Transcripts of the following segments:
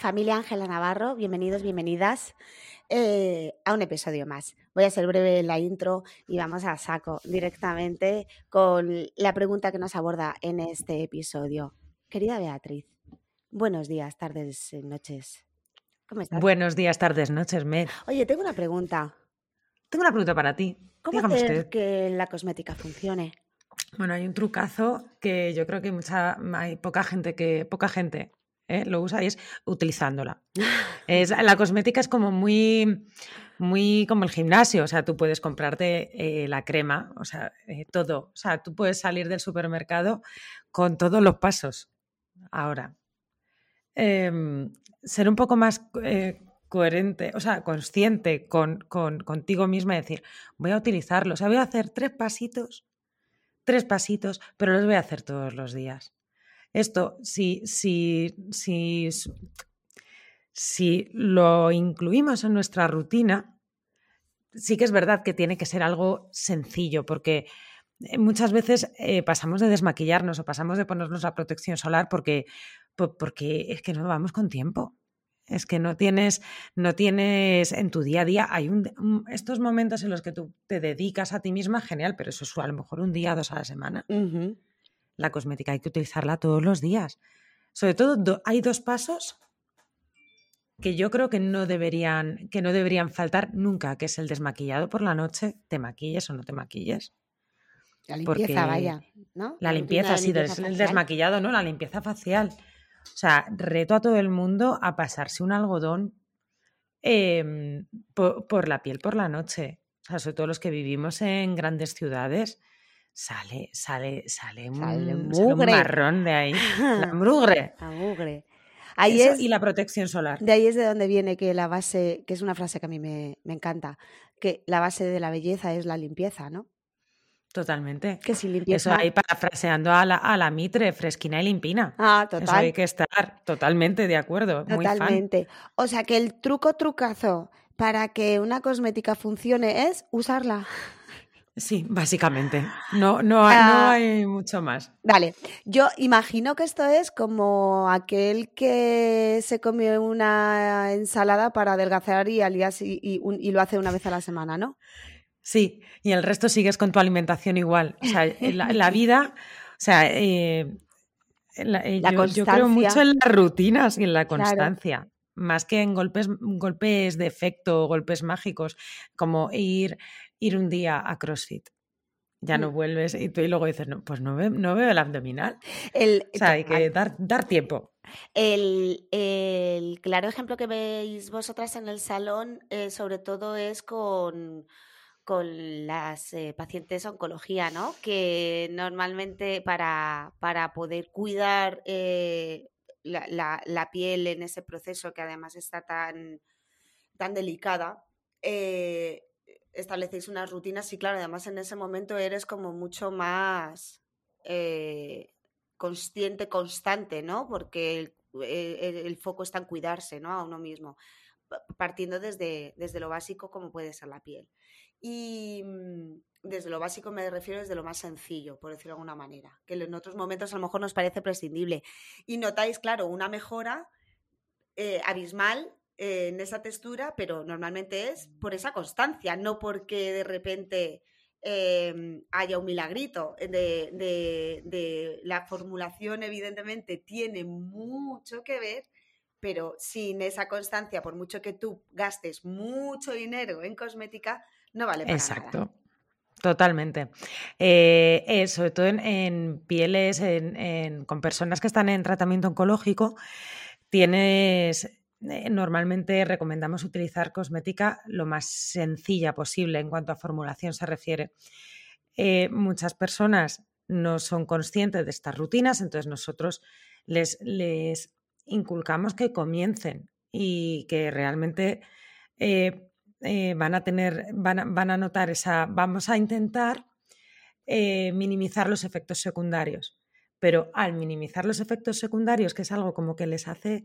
familia Ángela Navarro, bienvenidos, bienvenidas. Eh, a un episodio más. Voy a ser breve en la intro y vamos a saco directamente con la pregunta que nos aborda en este episodio. Querida Beatriz, buenos días, tardes, eh, noches. ¿Cómo estás? Buenos días, tardes, noches, Med. Oye, tengo una pregunta. Tengo una pregunta para ti. ¿Cómo Dígame hacer usted. que la cosmética funcione? Bueno, hay un trucazo que yo creo que mucha, hay poca gente que poca gente ¿eh? lo usa y es utilizándola. Es, la cosmética es como muy, muy como el gimnasio, o sea, tú puedes comprarte eh, la crema, o sea, eh, todo, o sea, tú puedes salir del supermercado con todos los pasos. Ahora, em, ser un poco más eh, coherente, o sea, consciente con, con- contigo misma y decir, voy a utilizarlo, o sea, voy a hacer tres pasitos, tres pasitos, pero los voy a hacer todos los días. Esto, si, si, si, si lo incluimos en nuestra rutina, sí que es verdad que tiene que ser algo sencillo, porque eh, muchas veces eh, pasamos de desmaquillarnos o pasamos de ponernos la protección solar porque, po- porque es que no vamos con tiempo. Es que no tienes, no tienes en tu día a día, hay un, estos momentos en los que tú te dedicas a ti misma, genial, pero eso es a lo mejor un día, dos a la semana. La cosmética hay que utilizarla todos los días. Sobre todo, do- hay dos pasos que yo creo que no deberían, que no deberían faltar nunca, que es el desmaquillado por la noche, te maquilles o no te maquilles. La limpieza, vaya, ¿no? La limpieza, sí, limpieza des- el desmaquillado, ¿no? La limpieza facial. O sea, reto a todo el mundo a pasarse un algodón em, po- por, la piel por la noche. O sea, sobre todo los que vivimos en grandes ciudades, sale, sale, sale un, Sale sale un mugre. marrón de ahí. La mugre. La mugre. Ahí Eso es, y la protección solar. De ahí es de donde viene que la base, que es una frase que a mí me, me encanta, que la base de la belleza es la limpieza, ¿no? Totalmente. Que Eso limpieza... ahí parafraseando a la, a la mitre, fresquina y limpina. Ah, Eso total. hay que estar totalmente de acuerdo. Muy fan. Totalmente. O sea que el truco trucazo para que una cosmética funcione es usarla. Sí, básicamente. No, no, hay- no Ah. hay mucho más. Vale, yo imagino que esto es como aquel que se come una ensalada para adelgazar y, al día y, lo hace una vez a la semana, ¿no? Sí, y el resto sigues con tu alimentación igual. O sea, la, la vida, o sea, eh, la- eh, La yo, yo creo mucho en las rutinas y en la Claro. constancia, más que en golpes, golpes de efecto golpes mágicos, como ir, ir un día a CrossFit. Ya no Mm. vuelves y, tú, y luego dices, no, pues no, ve- no veo el abdominal. El, O sea, hay que dar, dar tiempo. El, el claro ejemplo que veis vosotras en el salón, eh, sobre todo, es con, con las eh, pacientes oncología, ¿no? Que normalmente para, para poder cuidar eh, la, la- la piel en ese proceso que además está tan, tan delicada, eh, establecéis unas rutinas y claro, además en ese momento eres como mucho más eh, consciente, constante, ¿no? Porque el, el- el foco está en cuidarse, ¿no? A uno mismo, pa- partiendo desde, desde lo básico como puede ser la piel. Y mm, desde lo básico me refiero desde lo más sencillo, por decirlo de alguna manera, que en otros momentos a lo mejor nos parece prescindible. Y notáis, claro, una mejora eh, abismal eh, en esa textura, pero normalmente es por esa constancia, no porque de repente eh, haya un milagrito. De, la formulación, evidentemente, tiene mucho que ver, pero sin esa constancia, por mucho que tú gastes mucho dinero en cosmética, no vale para nada. Exacto. Totalmente. Eh, eh, sobre todo en, pieles, en- con personas que están en tratamiento oncológico, tienes, eh, normalmente recomendamos utilizar cosmética lo más sencilla posible en cuanto a formulación se refiere. Eh, muchas personas no son conscientes de estas rutinas, entonces nosotros les, les inculcamos que comiencen y que realmente eh, van a tener, van van a notar esa, vamos a intentar minimizar los efectos secundarios. Pero al minimizar los efectos secundarios, que es algo como que les hace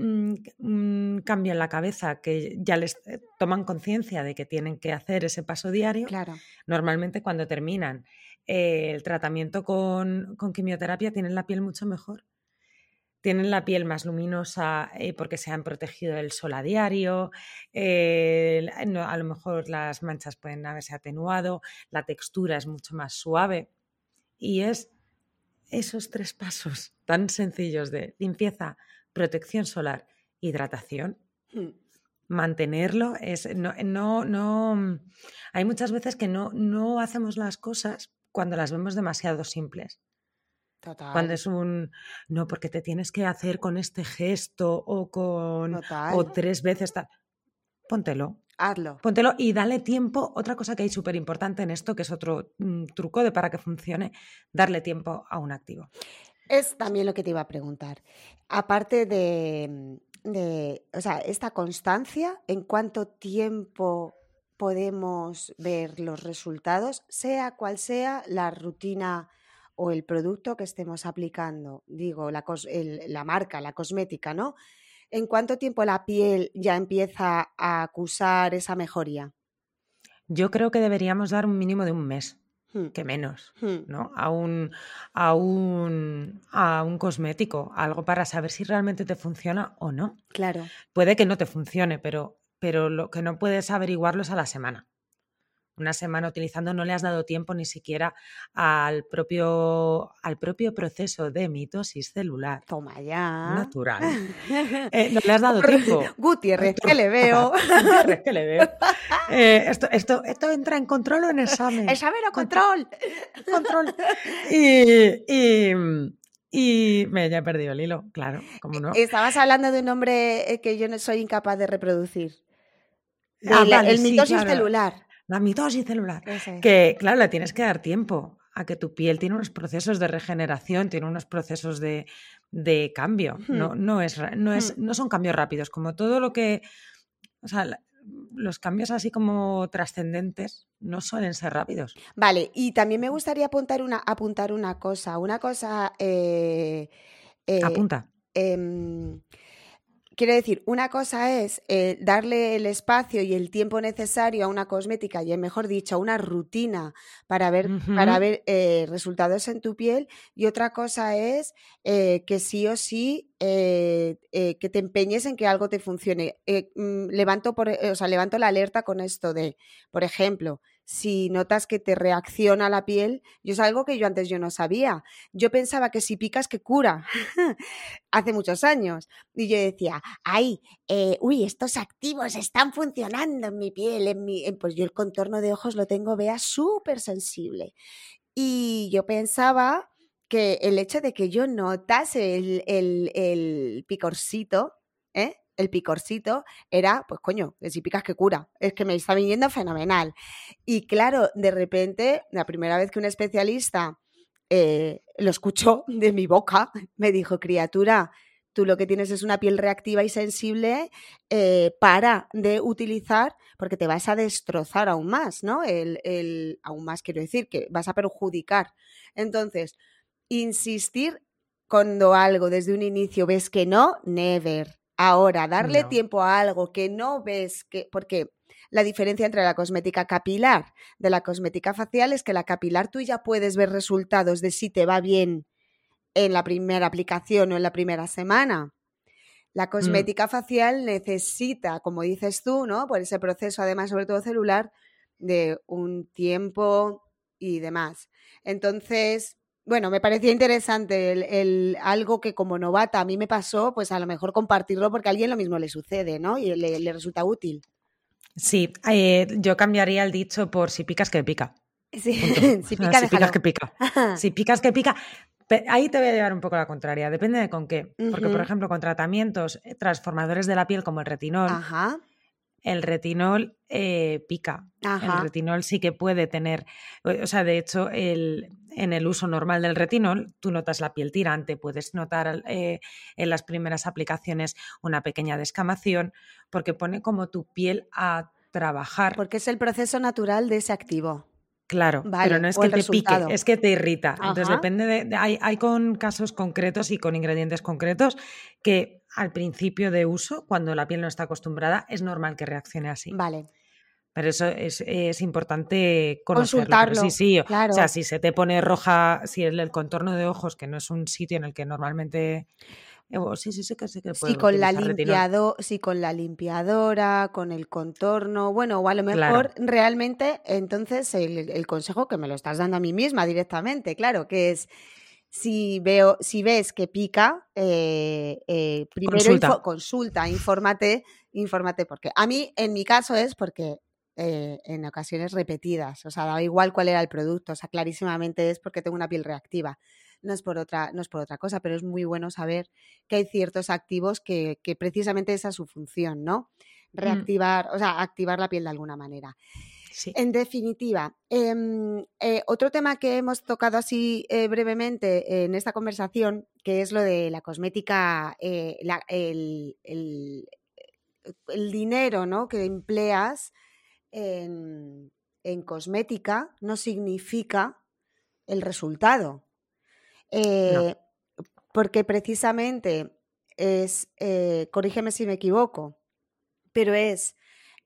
un cambio en la cabeza, que ya les toman conciencia de que tienen que hacer ese paso diario, claro. normalmente cuando terminan el tratamiento con, quimioterapia tienen la piel mucho mejor. Tienen la piel más luminosa eh, porque se han protegido del sol a diario, a lo mejor las manchas pueden haberse atenuado, la textura es mucho más suave y es esos tres pasos tan sencillos de limpieza, protección solar, hidratación. Hmm. Mantenerlo es no, no, no hay muchas veces que no, no hacemos las cosas cuando las vemos demasiado simples. Total. Cuando es un no, porque te tienes que hacer con este gesto o con o tres veces tal. Póntelo. Hazlo. Póntelo y dale tiempo. Otra cosa que hay súper importante en esto, que es otro mm, truco de para que funcione, darle tiempo a un activo. Es también lo que te iba a preguntar. Aparte de, de o sea, esta constancia, ¿en cuánto tiempo podemos ver los resultados, sea cual sea la rutina o el producto que estemos aplicando, digo, la, la, marca, la cosmética, ¿no? ¿En cuánto tiempo la piel ya empieza a acusar esa mejoría? Yo creo que deberíamos dar un mínimo de un mes. Que menos, hmm. ¿no? A un, a, un, a un cosmético, algo para saber si realmente te funciona o no. Claro. Puede que no te funcione, pero pero lo que no puedes averiguarlo es a la semana. Una semana utilizando no le has dado tiempo ni siquiera al propio, al propio proceso de mitosis celular. Toma ya. Natural. Eh, no le has dado tiempo. Gutiérrez, que le veo. Gutiérrez, que le veo. Eh, esto, esto, esto entra en control o en examen. Examen o control. Control. Y, y, y me he perdido el hilo, claro, como no. Estabas hablando de un nombre eh, que yo no soy incapaz de reproducir. Ah, el mitosis celular. La mitosis celular. Que, claro, le tienes que dar tiempo a que tu piel tiene unos procesos de regeneración, tiene unos procesos de, cambio. No, no, es, no, es, no son cambios rápidos, como todo lo que. O sea, los cambios así como trascendentes no suelen ser rápidos. Vale, y también me gustaría apuntar una, apuntar una cosa. Una cosa. Eh, eh, Apunta. Em, Quiero decir, una cosa es eh, darle el espacio y el tiempo necesario a una cosmética, y mejor dicho, a una rutina para ver, para ver eh, resultados en tu piel, y otra cosa es eh, que sí o sí que te empeñes en que algo te funcione. Mm, levanto, por, o sea, levanto la alerta con esto de, por ejemplo, si notas que te reacciona la piel, yo es algo que yo antes yo no sabía. Yo pensaba que si picas que cura, hace muchos años. Y yo decía, ay, eh, uy, estos activos están funcionando en mi piel, en mi... pues yo el contorno de ojos lo tengo, vea, súper sensible. Y yo pensaba que el hecho de que yo notase el, el, el picorcito, ¿eh? El picorcito era, pues coño, que si picas que cura, es que me está viniendo fenomenal. Y claro, de repente, la primera vez que un especialista eh, lo escuchó de mi boca, me dijo, criatura, tú lo que tienes es una piel reactiva y sensible, eh, para de utilizar, porque te vas a destrozar aún más, ¿no? El, el, aún más quiero decir, que vas a perjudicar. Entonces, insistir cuando algo desde un inicio ves que no, never. Ahora, darle tiempo a algo que no ves que. Porque la diferencia entre la cosmética capilar de la cosmética facial es que la capilar tú ya puedes ver resultados de si te va bien en la primera aplicación o en la primera semana. La mm. cosmética facial necesita, como dices tú, ¿no? Por ese proceso, además, sobre todo celular, de un tiempo y demás. Entonces, bueno, me parecía interesante el, algo que como novata a mí me pasó, pues a lo mejor compartirlo porque a alguien lo mismo le sucede, ¿no? Y le, resulta útil. Sí, eh, yo cambiaría el dicho por si picas que pica. Sí, si, pica, si picas que pica. si picas que pica. Ahí te voy a llevar un poco la contraria, depende de con qué. Porque, por ejemplo, con tratamientos eh, transformadores de la piel como el retinol, el retinol eh, pica. El retinol sí que puede tener, o sea, de hecho, el, en el uso normal del retinol, tú notas la piel tirante, puedes notar eh, en las primeras aplicaciones una pequeña descamación, porque pone como tu piel a trabajar. Porque es el proceso natural de ese activo. Claro, pero no es que te pique, es que te irrita. Entonces depende de, hay, hay, con casos concretos y con ingredientes concretos que al principio de uso, cuando la piel no está acostumbrada, es normal que reaccione así. Vale. Pero eso es, es importante conocerlo. Consultarlo. sí, sí. Claro. O sea, si se te pone roja, si el, el contorno de ojos, que no es un sitio en el que normalmente Sí, sí, sí que sí que puede. Sí, con la limpiado, sí, con la limpiadora, con el contorno, bueno, o a lo mejor realmente, entonces el, consejo que me lo estás dando a mí misma directamente, claro, que es si veo, si ves que pica, eh, eh, primero consulta. consulta, infórmate, infórmate, porque a mí, en mi caso es porque eh, en ocasiones repetidas, o sea, da igual cuál era el producto, o sea, clarísimamente es porque tengo una piel reactiva no es por otra, no es por otra cosa, pero es muy bueno saber que hay ciertos activos que, precisamente esa es su función, ¿no? Mm. Reactivar, o sea, activar la piel de alguna manera. En definitiva, em, eh, otro tema que hemos tocado así eh, brevemente en esta conversación, que es lo de la cosmética, eh, el, dinero ¿no? que empleas en, en, cosmética no significa el resultado. Porque precisamente es, corrígeme si me equivoco, pero es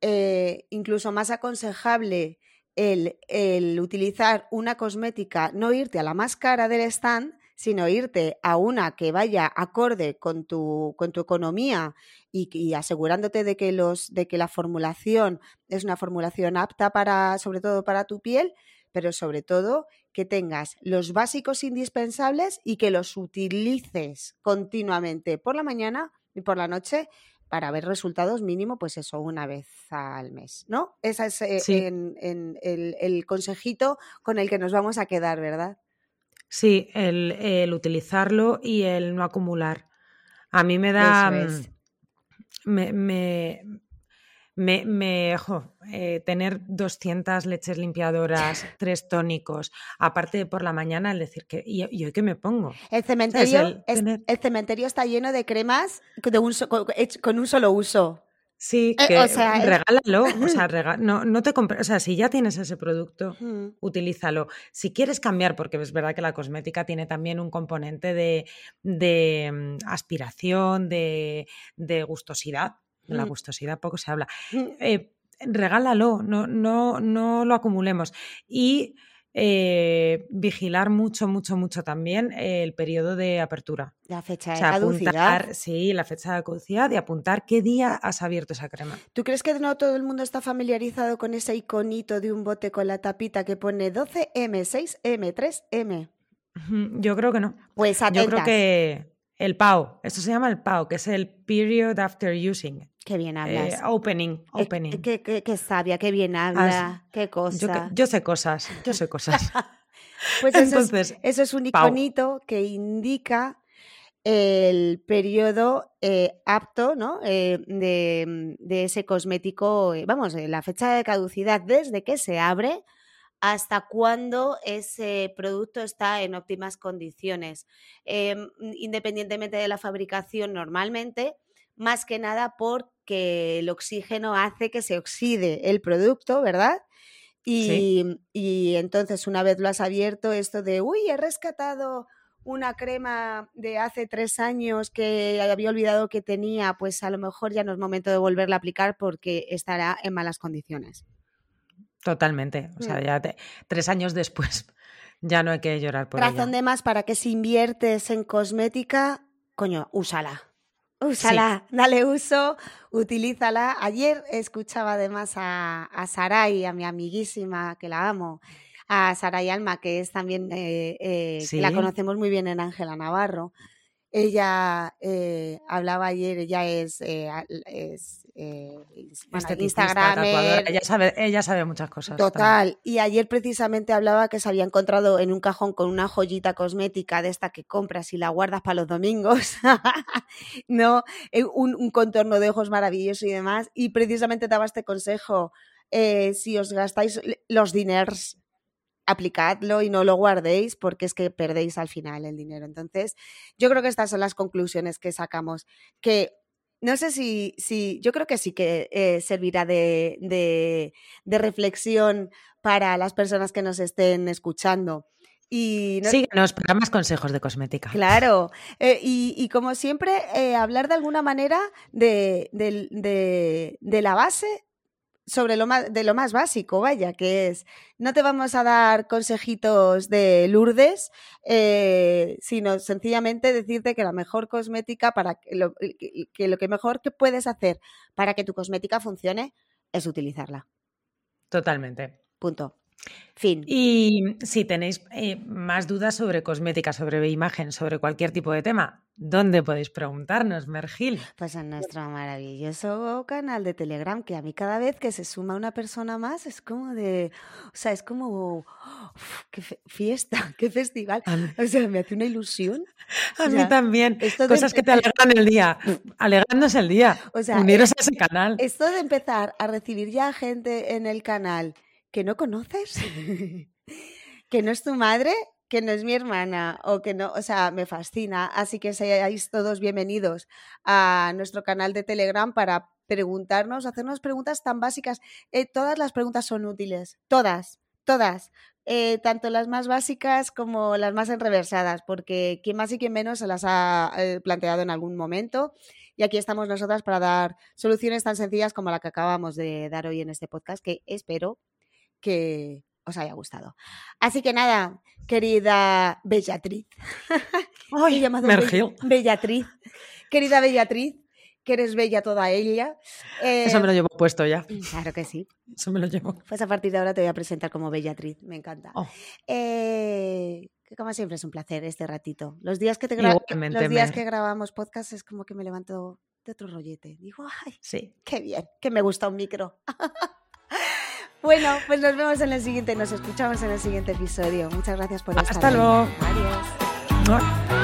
eh, incluso más aconsejable el, utilizar una cosmética, no irte a la más cara del stand, sino irte a una que vaya acorde con tu, con tu economía y, y, asegurándote de que, los, de que la formulación es una formulación apta para, sobre todo para tu piel, pero sobre todo que tengas los básicos indispensables y que los utilices continuamente por la mañana y por la noche para ver resultados mínimo, pues eso, una vez al mes, ¿no? Ese es eh, en, el, consejito con el que nos vamos a quedar, ¿verdad? Sí, el, utilizarlo y el no acumular. A mí me da... Mm, me, me, me eh, tener 200 leches limpiadoras, tres tónicos, aparte de por la mañana, el decir que, ¿y, hoy qué me pongo? El cementerio, el, cementerio está lleno de cremas de un con un solo uso. Sí, eh, que regálalo, o sea, no, no te o sea, si ya tienes ese producto, utilízalo. Si quieres cambiar, porque es verdad que la cosmética tiene también un componente de, de mm, aspiración, de, de gustosidad, de la mm. gustosidad poco se habla. Mm. Eh, regálalo, no, no, no lo acumulemos. Y eh, vigilar mucho, mucho, mucho también el periodo de apertura. La fecha de caducidad. sí, la fecha de caducidad y apuntar qué día has abierto esa crema. ¿Tú crees que no todo el mundo está familiarizado con ese iconito de un bote con la tapita que pone 12M, 6M, 3M? Yo creo que no. Pues atentas. Yo creo que el PAO, eso se llama el PAO, que es el Period After Using. Qué bien eh, hablas. opening, opening. Qué, qué, sabia, qué bien habla, qué cosa. Yo, sé cosas, yo sé cosas. pues eso, es, eso es un iconito que indica el periodo eh, apto ¿no? Eh, de, de, ese cosmético, vamos, la fecha de caducidad desde que se abre hasta cuándo ese producto está en óptimas condiciones. Em, independientemente de la fabricación, normalmente, más que nada porque el oxígeno hace que se oxide el producto, ¿verdad? Y, y, entonces una vez lo has abierto, esto de, uy, he rescatado una crema de hace tres años que había olvidado que tenía, pues a lo mejor ya no es momento de volverla a aplicar porque estará en malas condiciones. Totalmente. O sea, mm. ya tres años después ya no hay que llorar por Razón de más para que si inviertes en cosmética, coño, úsala. Úsala, dale uso, utilízala. Ayer escuchaba además a, a Saray, a mi amiguísima, que la amo, a Saray Alma, que es también, eh, eh, la conocemos muy bien en Ángela Navarro. Ella eh, hablaba ayer, ella es, es eh, Instagram. Ella sabe, ella sabe muchas cosas. Total. Y ayer precisamente hablaba que se había encontrado en un cajón con una joyita cosmética de esta que compras y la guardas para los domingos. ¿No? Eh, un, un, contorno de ojos maravilloso y demás. Y precisamente daba este consejo. Eh, si os gastáis los diners aplicadlo y no lo guardéis porque es que perdéis al final el dinero. Entonces, yo creo que estas son las conclusiones que sacamos, que no sé si, si yo creo que sí que eh, servirá de, de, reflexión para las personas que nos estén escuchando. Y no, Síguenos para más consejos de cosmética. Claro, eh, y, como siempre, eh, hablar de alguna manera de, de la base sobre lo más, de lo más básico, vaya, que es, no te vamos a dar consejitos de Lourdes, eh, sino sencillamente decirte que la mejor cosmética para que lo, que lo que mejor que puedes hacer para que tu cosmética funcione es utilizarla. Totalmente. Punto. Fin. Y si tenéis eh, más dudas sobre cosmética, sobre imagen, sobre cualquier tipo de tema, ¿dónde podéis preguntarnos, Mergil? Pues en nuestro maravilloso canal de Telegram, que a mí cada vez que se suma una persona más es como de, o sea, es como, qué fiesta, qué festival. O sea, me hace una ilusión. A mí también. Cosas que te alegran el día, alegrándose el día. O sea, uniros a ese canal. Esto de empezar a recibir ya gente en el canal que no conoces, que no es tu madre, que no es mi hermana o que no, o sea, me fascina. Así que seáis todos bienvenidos a nuestro canal de Telegram para preguntarnos, hacernos preguntas tan básicas. Eh, todas las preguntas son útiles, todas, todas. Eh, tanto las más básicas como las más enreversadas, porque quien más y quien menos se las ha eh, planteado en algún momento. Y aquí estamos nosotras para dar soluciones tan sencillas como la que acabamos de dar hoy en este podcast, que espero que os haya gustado. Así que nada, querida Bellatriz. Ay, Bellatriz. Querida Bellatriz, que eres bella toda ella. Eso me lo eh, llevo puesto ya. Claro que sí. Eso me lo llevo. Pues a partir de ahora te voy a presentar como Bellatriz, me encanta. Oh. Eh, que como siempre es un placer este ratito. Los días que te los días que grabamos podcast es como que me levanto de otro rollete. Digo, ay, sí. qué bien, que me gusta un micro. Bueno, pues nos vemos en el siguiente, nos escuchamos en el siguiente episodio. Muchas gracias por estar Hasta luego. Adiós.